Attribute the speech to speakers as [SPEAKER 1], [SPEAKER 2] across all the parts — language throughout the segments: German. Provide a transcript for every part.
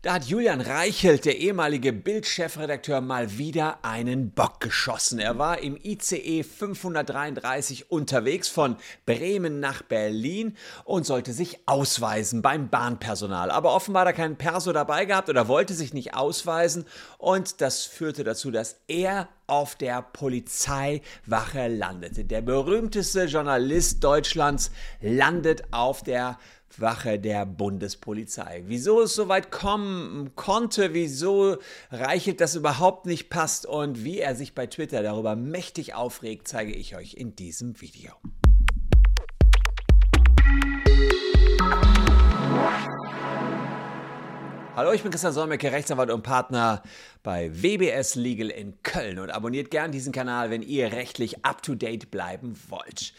[SPEAKER 1] Da hat Julian Reichelt, der ehemalige Bild-Chefredakteur, mal wieder einen Bock geschossen. Er war im ICE 533 unterwegs von Bremen nach Berlin und sollte sich ausweisen beim Bahnpersonal. Aber offenbar hat er keinen Perso dabei gehabt oder wollte sich nicht ausweisen und das führte dazu, dass er auf der Polizeiwache landete. Der berühmteste Journalist Deutschlands landet auf der Wache der Bundespolizei. Wieso es so weit kommen konnte, wieso Reichelt das überhaupt nicht passt und wie er sich bei Twitter darüber mächtig aufregt, zeige ich euch in diesem Video. Hallo, ich bin Christian Solmecke, Rechtsanwalt und Partner bei WBS Legal in Köln und abonniert gern diesen Kanal, wenn ihr rechtlich up-to-date bleiben wollt.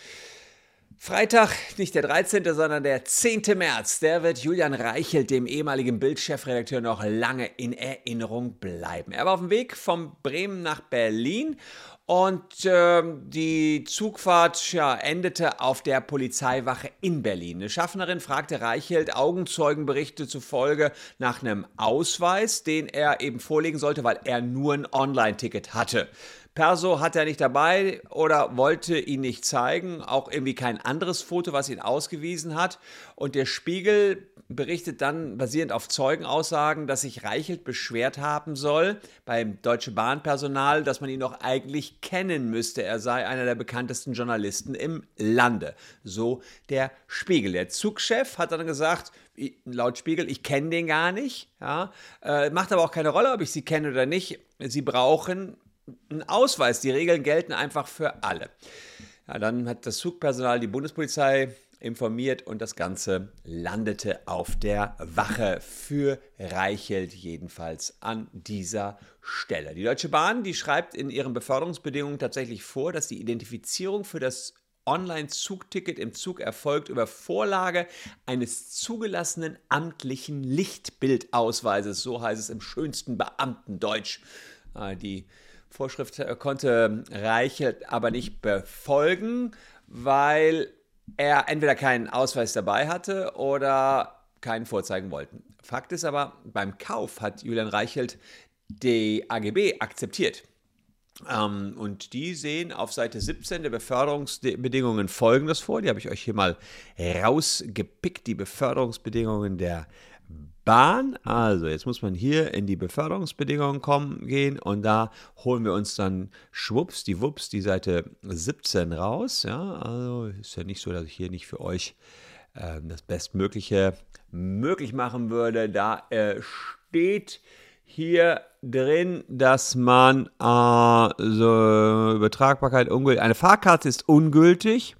[SPEAKER 1] Freitag, nicht der 13., sondern der 10. März, der wird Julian Reichelt, dem ehemaligen Bildchefredakteur, noch lange in Erinnerung bleiben. Er war auf dem Weg von Bremen nach Berlin und äh, die Zugfahrt ja, endete auf der Polizeiwache in Berlin. Eine Schaffnerin fragte Reichelt Augenzeugenberichte zufolge nach einem Ausweis, den er eben vorlegen sollte, weil er nur ein Online-Ticket hatte. Perso hat er nicht dabei oder wollte ihn nicht zeigen, auch irgendwie kein anderes Foto, was ihn ausgewiesen hat. Und der Spiegel berichtet dann basierend auf Zeugenaussagen, dass sich Reichelt beschwert haben soll beim Deutsche Bahnpersonal, dass man ihn doch eigentlich kennen müsste. Er sei einer der bekanntesten Journalisten im Lande. So der Spiegel. Der Zugchef hat dann gesagt, laut Spiegel, ich kenne den gar nicht. Ja, äh, macht aber auch keine Rolle, ob ich sie kenne oder nicht. Sie brauchen einen Ausweis. Die Regeln gelten einfach für alle. Ja, dann hat das Zugpersonal die Bundespolizei informiert und das Ganze landete auf der Wache für Reichelt jedenfalls an dieser Stelle. Die Deutsche Bahn, die schreibt in ihren Beförderungsbedingungen tatsächlich vor, dass die Identifizierung für das Online-Zugticket im Zug erfolgt über Vorlage eines zugelassenen amtlichen Lichtbildausweises, so heißt es im schönsten Beamtendeutsch. Ah, die Vorschrift äh, konnte Reichelt aber nicht befolgen, weil er entweder keinen Ausweis dabei hatte oder keinen vorzeigen wollten. Fakt ist aber, beim Kauf hat Julian Reichelt die AGB akzeptiert. Ähm, und die sehen auf Seite 17 der Beförderungsbedingungen folgendes vor. Die habe ich euch hier mal rausgepickt. Die Beförderungsbedingungen der Bahn. Also jetzt muss man hier in die Beförderungsbedingungen kommen, gehen und da holen wir uns dann schwupps, die Wups, die Seite 17 raus. Ja, also ist ja nicht so, dass ich hier nicht für euch äh, das Bestmögliche möglich machen würde. Da äh, steht hier drin, dass man äh, so Übertragbarkeit ungültig. Eine Fahrkarte ist ungültig,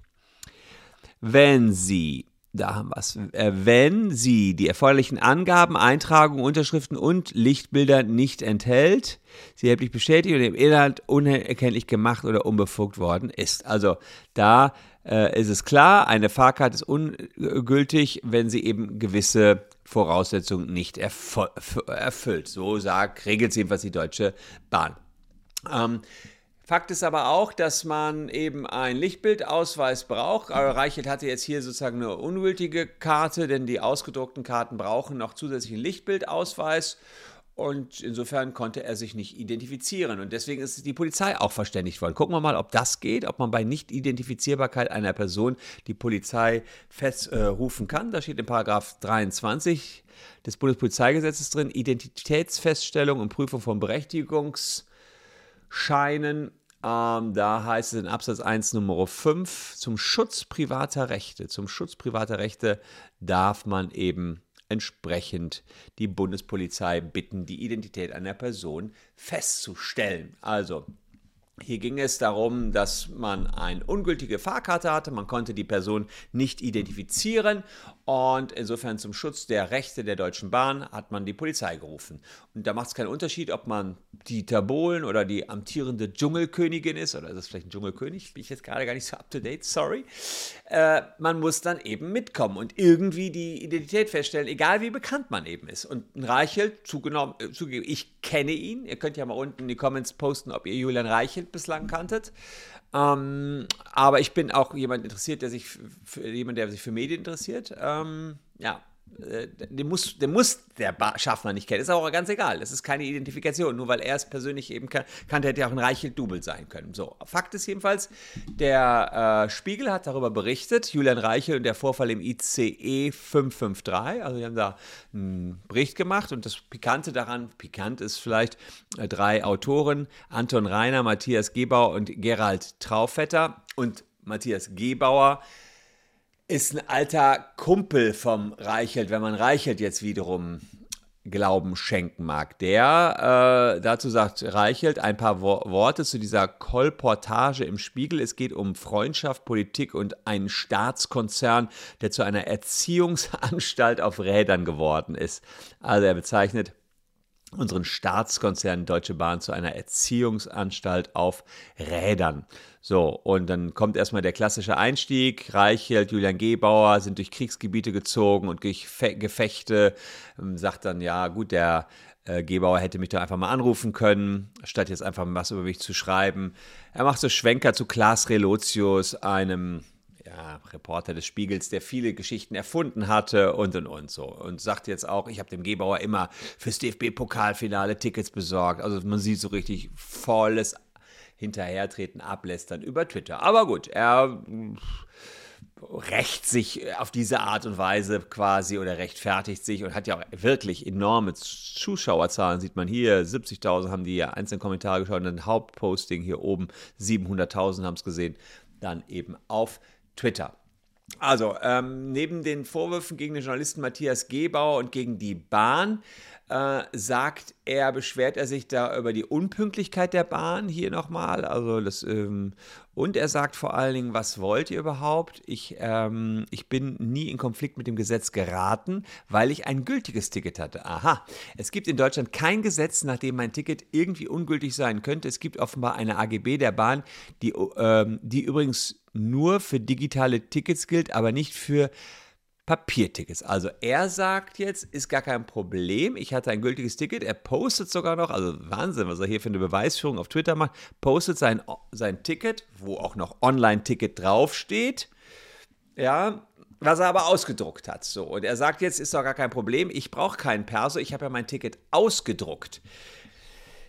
[SPEAKER 1] wenn sie da haben wir es. Äh, wenn sie die erforderlichen Angaben, Eintragungen, Unterschriften und Lichtbilder nicht enthält, sie erheblich bestätigt und im Inhalt unerkenntlich gemacht oder unbefugt worden ist. Also da äh, ist es klar, eine Fahrkarte ist ungültig, wenn sie eben gewisse Voraussetzungen nicht erfüllt. So sagt, regelt jedenfalls die Deutsche Bahn. Ähm, Fakt ist aber auch, dass man eben einen Lichtbildausweis braucht. Aber Reichelt hatte jetzt hier sozusagen eine ungültige Karte, denn die ausgedruckten Karten brauchen noch zusätzlichen Lichtbildausweis. Und insofern konnte er sich nicht identifizieren. Und deswegen ist die Polizei auch verständigt worden. Gucken wir mal, ob das geht, ob man bei Nicht-Identifizierbarkeit einer Person die Polizei festrufen äh, kann. Da steht in Paragraph 23 des Bundespolizeigesetzes drin, Identitätsfeststellung und Prüfung von Berechtigungsscheinen ähm, da heißt es in Absatz 1 Nummer 5, zum Schutz privater Rechte, zum Schutz privater Rechte darf man eben entsprechend die Bundespolizei bitten, die Identität einer Person festzustellen. Also hier ging es darum, dass man eine ungültige Fahrkarte hatte, man konnte die Person nicht identifizieren und insofern zum Schutz der Rechte der Deutschen Bahn hat man die Polizei gerufen. Und da macht es keinen Unterschied, ob man Dieter Bohlen oder die amtierende Dschungelkönigin ist, oder ist das vielleicht ein Dschungelkönig? Bin ich jetzt gerade gar nicht so up to date, sorry. Äh, man muss dann eben mitkommen und irgendwie die Identität feststellen, egal wie bekannt man eben ist. Und ein Reichelt, äh, zugegeben, ich kenne ihn. Ihr könnt ja mal unten in die Comments posten, ob ihr Julian Reichelt bislang kanntet. Ähm, aber ich bin auch jemand interessiert, der sich für jemand, der sich für Medien interessiert. Ähm, ja, den muss, den muss der Schaffner nicht kennen. Ist auch ganz egal. Das ist keine Identifikation. Nur weil er es persönlich eben kann, kannte, hätte ja auch ein Reichelt-Double sein können. So, Fakt ist jedenfalls, der äh, Spiegel hat darüber berichtet, Julian Reichel und der Vorfall im ICE 553. Also, die haben da einen Bericht gemacht und das Pikante daran, pikant ist vielleicht, äh, drei Autoren, Anton Reiner, Matthias Gebauer und Gerald Traufetter. Und Matthias Gebauer ist ein alter Kumpel vom Reichelt, wenn man Reichelt jetzt wiederum Glauben schenken mag. Der äh, dazu sagt Reichelt ein paar Wo Worte zu dieser Kolportage im Spiegel. Es geht um Freundschaft, Politik und einen Staatskonzern, der zu einer Erziehungsanstalt auf Rädern geworden ist. Also er bezeichnet unseren Staatskonzern Deutsche Bahn zu einer Erziehungsanstalt auf Rädern. So, und dann kommt erstmal der klassische Einstieg. Reichelt, Julian Gebauer sind durch Kriegsgebiete gezogen und durch Gefechte. Ähm, sagt dann, ja, gut, der äh, Gebauer hätte mich doch einfach mal anrufen können, statt jetzt einfach was über mich zu schreiben. Er macht so Schwenker zu Klaas Relotius, einem ja, Reporter des Spiegels, der viele Geschichten erfunden hatte und und und so. Und sagt jetzt auch, ich habe dem Gebauer immer fürs DFB-Pokalfinale Tickets besorgt. Also man sieht so richtig volles Hinterhertreten, Ablästern über Twitter. Aber gut, er rächt sich auf diese Art und Weise quasi oder rechtfertigt sich und hat ja auch wirklich enorme Zuschauerzahlen, sieht man hier, 70.000 haben die ja einzelnen Kommentare geschaut und ein Hauptposting hier oben, 700.000 haben es gesehen, dann eben auf Twitter. Also, ähm, neben den Vorwürfen gegen den Journalisten Matthias Gebauer und gegen die Bahn äh, sagt er, beschwert er sich da über die Unpünktlichkeit der Bahn hier nochmal. Also das, ähm, und er sagt vor allen Dingen, was wollt ihr überhaupt? Ich, ähm, ich bin nie in Konflikt mit dem Gesetz geraten, weil ich ein gültiges Ticket hatte. Aha, es gibt in Deutschland kein Gesetz, nach dem mein Ticket irgendwie ungültig sein könnte. Es gibt offenbar eine AGB der Bahn, die, ähm, die übrigens nur für digitale Tickets gilt, aber nicht für Papiertickets. Also er sagt jetzt, ist gar kein Problem. Ich hatte ein gültiges Ticket. Er postet sogar noch, also Wahnsinn, was er hier für eine Beweisführung auf Twitter macht, postet sein, sein Ticket, wo auch noch Online-Ticket draufsteht. Ja, was er aber ausgedruckt hat. So, und er sagt jetzt, ist doch gar kein Problem. Ich brauche keinen Perso. Ich habe ja mein Ticket ausgedruckt.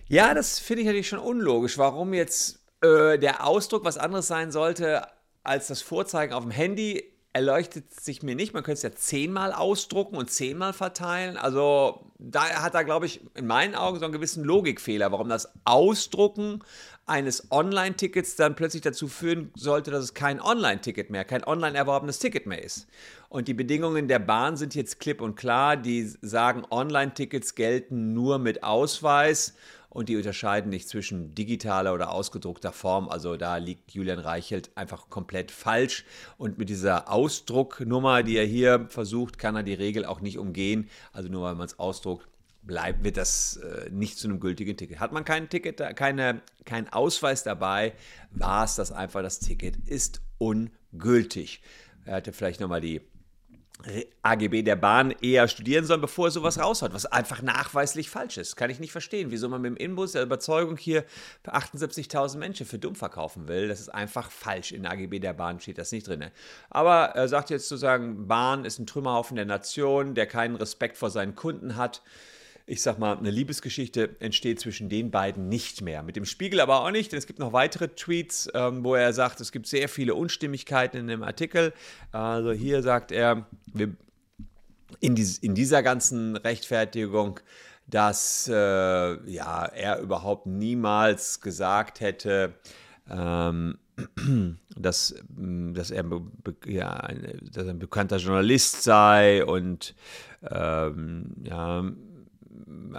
[SPEAKER 1] Ja, das finde ich natürlich schon unlogisch. Warum jetzt äh, der Ausdruck was anderes sein sollte als das Vorzeigen auf dem Handy? erleuchtet sich mir nicht. Man könnte es ja zehnmal ausdrucken und zehnmal verteilen. Also da hat er, glaube ich, in meinen Augen so einen gewissen Logikfehler, warum das Ausdrucken eines Online-Tickets dann plötzlich dazu führen sollte, dass es kein Online-Ticket mehr, kein online erworbenes Ticket mehr ist. Und die Bedingungen der Bahn sind jetzt klipp und klar. Die sagen, Online-Tickets gelten nur mit Ausweis und die unterscheiden nicht zwischen digitaler oder ausgedruckter Form. Also da liegt Julian Reichelt einfach komplett falsch. Und mit dieser Ausdrucknummer, die er hier versucht, kann er die Regel auch nicht umgehen. Also nur weil man es ausdruckt, bleibt, wird das äh, nicht zu einem gültigen Ticket. Hat man kein Ticket, keine, keinen Ausweis dabei, war es das einfach, das Ticket ist ungültig. Er hätte vielleicht nochmal die AGB der Bahn eher studieren sollen, bevor er sowas raushaut, was einfach nachweislich falsch ist. Kann ich nicht verstehen, wieso man mit dem Inbus der Überzeugung hier für 78.000 Menschen für dumm verkaufen will. Das ist einfach falsch. In AGB der Bahn steht das nicht drin. Aber er sagt jetzt sozusagen, Bahn ist ein Trümmerhaufen der Nation, der keinen Respekt vor seinen Kunden hat ich sag mal, eine Liebesgeschichte entsteht zwischen den beiden nicht mehr. Mit dem Spiegel aber auch nicht, denn es gibt noch weitere Tweets, ähm, wo er sagt, es gibt sehr viele Unstimmigkeiten in dem Artikel. Also hier sagt er, in, dies, in dieser ganzen Rechtfertigung, dass äh, ja, er überhaupt niemals gesagt hätte, ähm, dass, dass, er, ja, dass er ein bekannter Journalist sei und ähm, ja,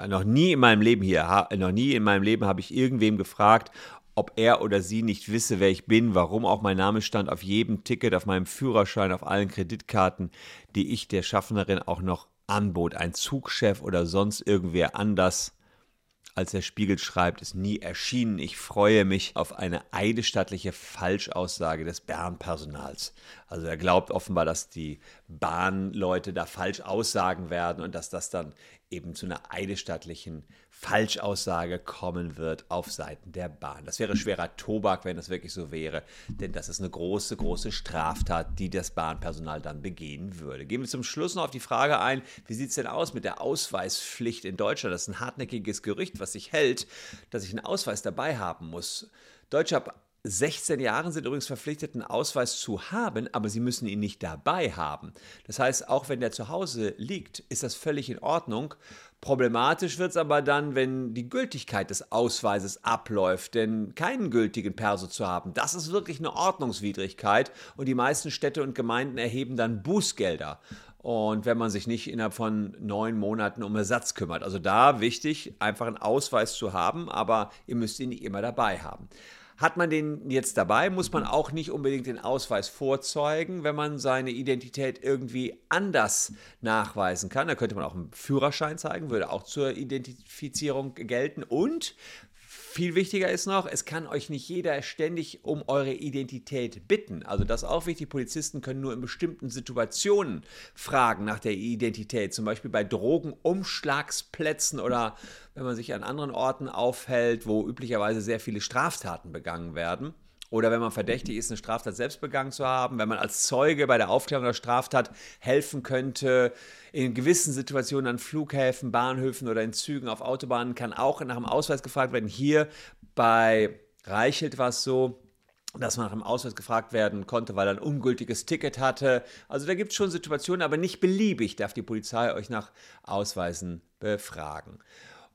[SPEAKER 1] noch nie in meinem Leben hier, noch nie in meinem Leben habe ich irgendwem gefragt, ob er oder sie nicht wisse, wer ich bin, warum auch mein Name stand auf jedem Ticket, auf meinem Führerschein, auf allen Kreditkarten, die ich der Schaffnerin auch noch anbot. Ein Zugchef oder sonst irgendwer anders als der Spiegel schreibt, ist nie erschienen. Ich freue mich auf eine eidesstattliche Falschaussage des Bernpersonals. Also er glaubt offenbar, dass die Bahnleute da falsch aussagen werden und dass das dann eben zu einer eidesstattlichen Falschaussage kommen wird auf Seiten der Bahn. Das wäre schwerer Tobak, wenn das wirklich so wäre, denn das ist eine große, große Straftat, die das Bahnpersonal dann begehen würde. Gehen wir zum Schluss noch auf die Frage ein, wie sieht es denn aus mit der Ausweispflicht in Deutschland? Das ist ein hartnäckiges Gerücht, was sich hält, dass ich einen Ausweis dabei haben muss. Deutsche ab 16 Jahren sind übrigens verpflichtet, einen Ausweis zu haben, aber sie müssen ihn nicht dabei haben. Das heißt, auch wenn der zu Hause liegt, ist das völlig in Ordnung. Problematisch wird es aber dann, wenn die Gültigkeit des Ausweises abläuft, denn keinen gültigen Perso zu haben, das ist wirklich eine Ordnungswidrigkeit und die meisten Städte und Gemeinden erheben dann Bußgelder. Und wenn man sich nicht innerhalb von neun Monaten um Ersatz kümmert. Also da wichtig, einfach einen Ausweis zu haben, aber ihr müsst ihn nicht immer dabei haben. Hat man den jetzt dabei, muss man auch nicht unbedingt den Ausweis vorzeugen, wenn man seine Identität irgendwie anders nachweisen kann. Da könnte man auch einen Führerschein zeigen, würde auch zur Identifizierung gelten. Und viel wichtiger ist noch, es kann euch nicht jeder ständig um eure Identität bitten. Also das ist auch wichtig. Polizisten können nur in bestimmten Situationen fragen nach der Identität. Zum Beispiel bei Drogenumschlagsplätzen oder wenn man sich an anderen Orten aufhält, wo üblicherweise sehr viele Straftaten begangen werden oder wenn man verdächtig ist, eine Straftat selbst begangen zu haben, wenn man als Zeuge bei der Aufklärung der Straftat helfen könnte, in gewissen Situationen an Flughäfen, Bahnhöfen oder in Zügen auf Autobahnen kann auch nach dem Ausweis gefragt werden. Hier bei Reichelt war es so, dass man nach dem Ausweis gefragt werden konnte, weil er ein ungültiges Ticket hatte. Also da gibt es schon Situationen, aber nicht beliebig darf die Polizei euch nach Ausweisen befragen.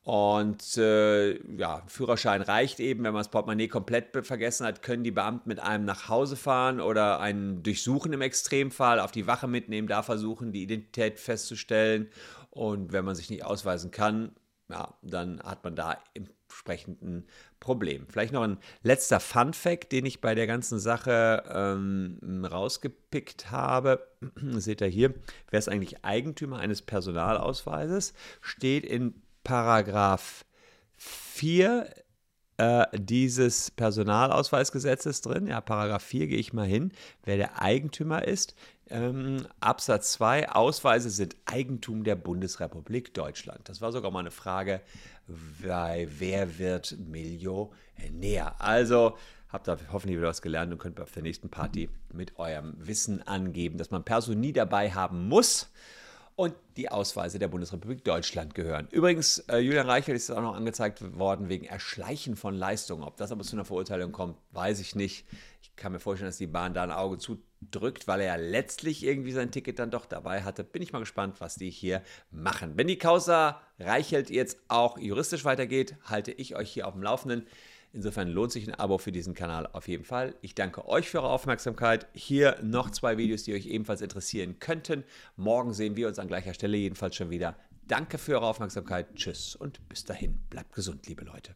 [SPEAKER 1] Und äh, ja, Führerschein reicht eben, wenn man das Portemonnaie komplett vergessen hat, können die Beamten mit einem nach Hause fahren oder einen durchsuchen im Extremfall, auf die Wache mitnehmen, da versuchen, die Identität festzustellen. Und wenn man sich nicht ausweisen kann, ja, dann hat man da entsprechend ein Problem. Vielleicht noch ein letzter Fun Fact, den ich bei der ganzen Sache ähm, rausgepickt habe. Seht ihr hier, wer ist eigentlich Eigentümer eines Personalausweises? Steht in Paragraph 4 äh, dieses Personalausweisgesetzes drin. Ja, Paragraph 4 gehe ich mal hin, wer der Eigentümer ist. Ähm, Absatz 2, Ausweise sind Eigentum der Bundesrepublik Deutschland. Das war sogar mal eine Frage, bei wer wird Millionär? Also habt ihr hoffentlich wieder was gelernt und könnt auf der nächsten Party mit eurem Wissen angeben, dass man Personie dabei haben muss und die Ausweise der Bundesrepublik Deutschland gehören. Übrigens, äh, Julian Reichelt ist auch noch angezeigt worden wegen Erschleichen von Leistungen. Ob das aber zu einer Verurteilung kommt, weiß ich nicht. Ich kann mir vorstellen, dass die Bahn da ein Auge zudrückt, weil er ja letztlich irgendwie sein Ticket dann doch dabei hatte. Bin ich mal gespannt, was die hier machen. Wenn die Causa Reichelt jetzt auch juristisch weitergeht, halte ich euch hier auf dem Laufenden. Insofern lohnt sich ein Abo für diesen Kanal auf jeden Fall. Ich danke euch für eure Aufmerksamkeit. Hier noch zwei Videos, die euch ebenfalls interessieren könnten. Morgen sehen wir uns an gleicher Stelle jedenfalls schon wieder. Danke für eure Aufmerksamkeit. Tschüss und bis dahin. Bleibt gesund, liebe Leute.